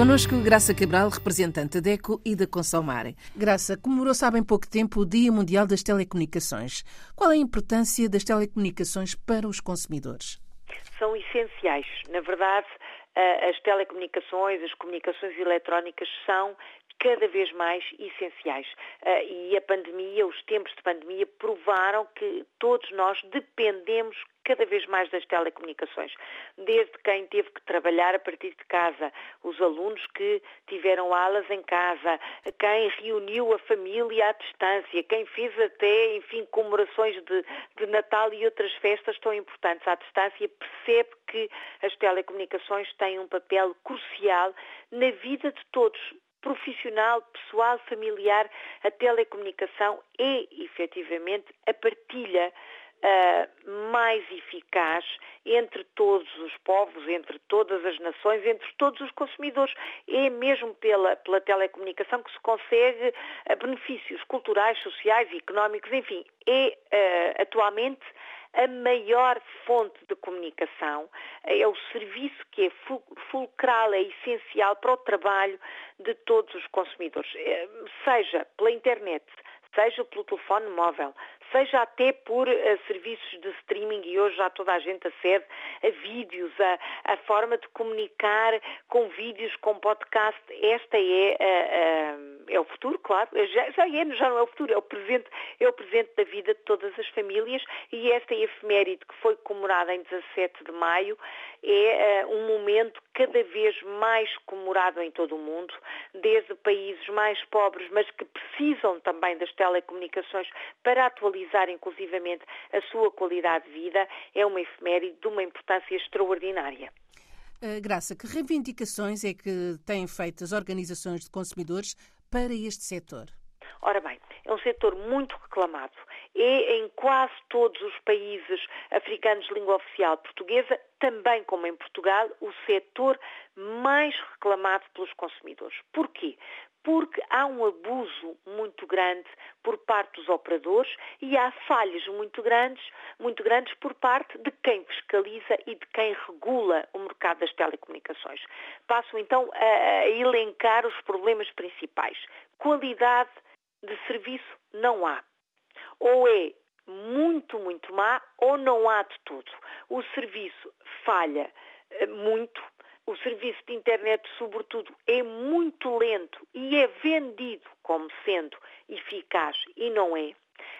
Conosco Graça Cabral, representante da DECO e da Consalmare. Graça, comemorou-se há bem pouco tempo o Dia Mundial das Telecomunicações. Qual é a importância das telecomunicações para os consumidores? São essenciais. Na verdade, as telecomunicações, as comunicações eletrónicas são cada vez mais essenciais. E a pandemia, os tempos de pandemia, provaram que todos nós dependemos cada vez mais das telecomunicações. Desde quem teve que trabalhar a partir de casa, os alunos que tiveram aulas em casa, quem reuniu a família à distância, quem fez até, enfim, comemorações de, de Natal e outras festas tão importantes à distância, percebe que as telecomunicações têm um papel crucial na vida de todos, profissional, pessoal, familiar, a telecomunicação é efetivamente a partilha uh, mais eficaz entre todos os povos, entre todas as nações, entre todos os consumidores. É mesmo pela, pela telecomunicação que se consegue uh, benefícios culturais, sociais, económicos, enfim, é uh, atualmente a maior fonte de comunicação, é o serviço que é fulcral, é essencial para o trabalho de todos os consumidores, seja pela internet, seja pelo telefone móvel, seja até por uh, serviços de streaming, e hoje já toda a gente acede a vídeos, a, a forma de comunicar com vídeos, com podcast. Esta é, uh, uh, é o futuro, claro, já, já, é, já não é o futuro, é o presente, é o presente da vida de todas as famílias e esta efeméride que foi comemorada em 17 de maio é um momento cada vez mais comemorado em todo o mundo, desde países mais pobres, mas que precisam também das telecomunicações para atualizar valorizar inclusivamente a sua qualidade de vida, é uma efeméride de uma importância extraordinária. Uh, Graça, que reivindicações é que têm feito as organizações de consumidores para este setor? Ora bem, é um setor muito reclamado. É em quase todos os países africanos de língua oficial portuguesa, também como em Portugal, o setor mais reclamado pelos consumidores. Porquê? Porque há um abuso muito grande por parte dos operadores e há falhas muito grandes, muito grandes por parte de quem fiscaliza e de quem regula o mercado das telecomunicações. Passo então a, elencar os problemas principais. Qualidade de serviço não há. Ou é muito, muito má ou não há de tudo. O serviço falha eh, muito, o serviço de internet, sobretudo, é muito lento e é vendido como sendo eficaz e não é.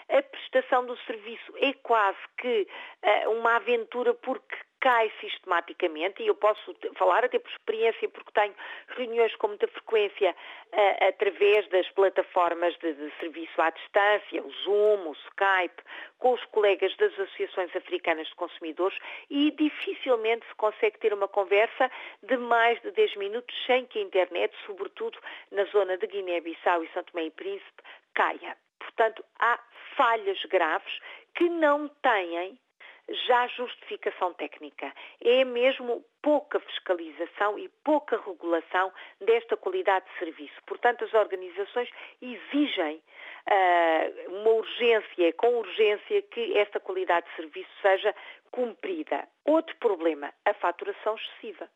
A prestação do serviço é quase que uh, uma aventura porque cai sistematicamente, e eu posso falar até por experiência, porque tenho reuniões com muita frequência uh, através das plataformas de, de, serviço à distância, o Zoom, o Skype, com os colegas das associações africanas de consumidores e dificilmente se consegue ter uma conversa de mais de 10 minutos sem que a internet, sobretudo na zona de Guiné-Bissau e Santo Tomé e Príncipe, caia. Portanto, há falhas graves que não têm já justificação técnica. É mesmo pouca fiscalização e pouca regulação desta qualidade de serviço. Portanto, as organizações exigem uh, uma urgência, com urgência, que esta qualidade de serviço seja cumprida. Outro problema, a faturação excessiva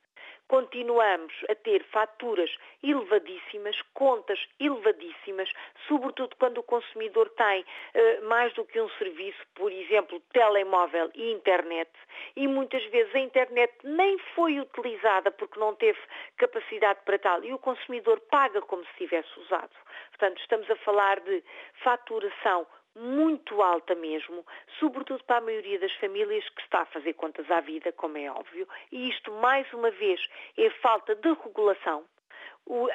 continuamos a ter faturas elevadíssimas, contas elevadíssimas, sobretudo quando o consumidor tem uh, mais do que um serviço, por exemplo, telemóvel e internet, e muitas vezes a internet nem foi utilizada porque não teve capacidade para tal, e o consumidor paga como se tivesse usado. Portanto, estamos a falar de faturação muito alta mesmo, sobretudo para a maioria das famílias que está a fazer contas à vida, como é óbvio, e isto, mais uma vez, é falta de regulação.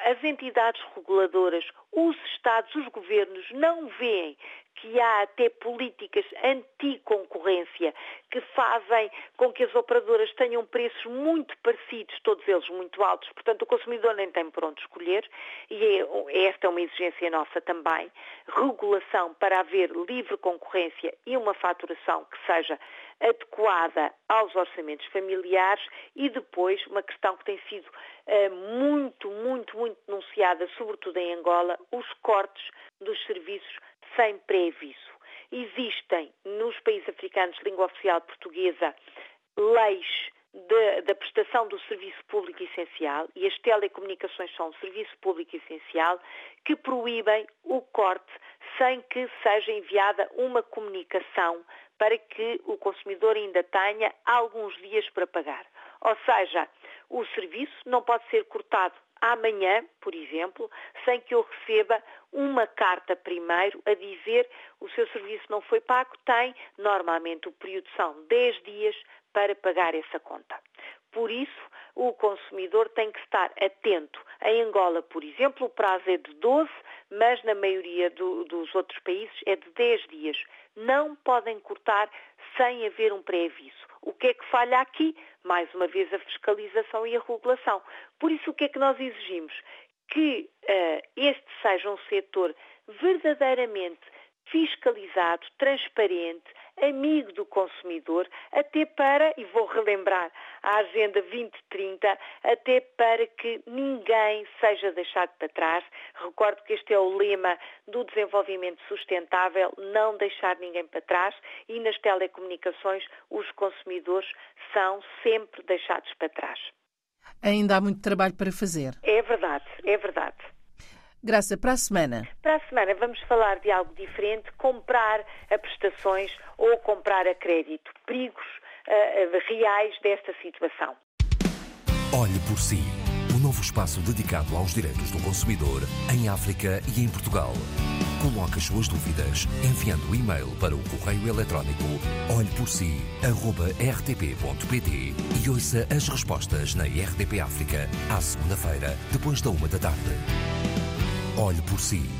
As entidades reguladoras, os Estados, os governos não veem que há até políticas anti-concorrência que fazem com que as operadoras tenham preços muito parecidos, todos eles muito altos, portanto o consumidor nem tem por onde escolher e é, esta é uma exigência nossa também, regulação para haver livre concorrência e uma faturação que seja adequada aos orçamentos familiares e depois uma questão que tem sido uh, muito, muito, muito denunciada, sobretudo em Angola, os cortes dos serviços sem previso. Existem nos países africanos de língua oficial portuguesa leis da prestação do serviço público essencial, e as telecomunicações são um serviço público essencial, que proíbem o corte sem que seja enviada uma comunicação para que o consumidor ainda tenha alguns dias para pagar. Ou seja, o serviço não pode ser cortado amanhã, por exemplo, sem que eu receba uma carta primeiro a dizer o seu serviço não foi pago, tem normalmente o período são 10 dias para pagar essa conta. Por isso, o consumidor tem que estar atento. Em Angola, por exemplo, o prazo é de 12, mas na maioria do, dos outros países é de 10 dias. Não podem cortar sem haver um pré-aviso. O que é que falha aqui? Mais uma vez a fiscalização e a regulação. Por isso, o que é que nós exigimos? Que uh, este seja um setor verdadeiramente fiscalizado, transparente, amigo do consumidor, até para, e vou relembrar a Agenda 2030, até para que ninguém seja deixado para trás. Recordo que este é o lema do desenvolvimento sustentável, não deixar ninguém para trás, e nas telecomunicações os consumidores são sempre deixados para trás. Ainda há muito trabalho para fazer. É verdade, é verdade. Graça, para a semana. Para a semana vamos falar de algo diferente, comprar a prestações ou comprar a crédito. Perigos uh, reais desta situação. Olhe por si. O novo espaço dedicado aos direitos do consumidor em África e em Portugal. Coloque as suas dúvidas enviando o e-mail para o correio eletrónico olheporsi.rtp.pt e ouça as respostas na RDP África à segunda-feira, depois da uma da tarde. Olhe por si.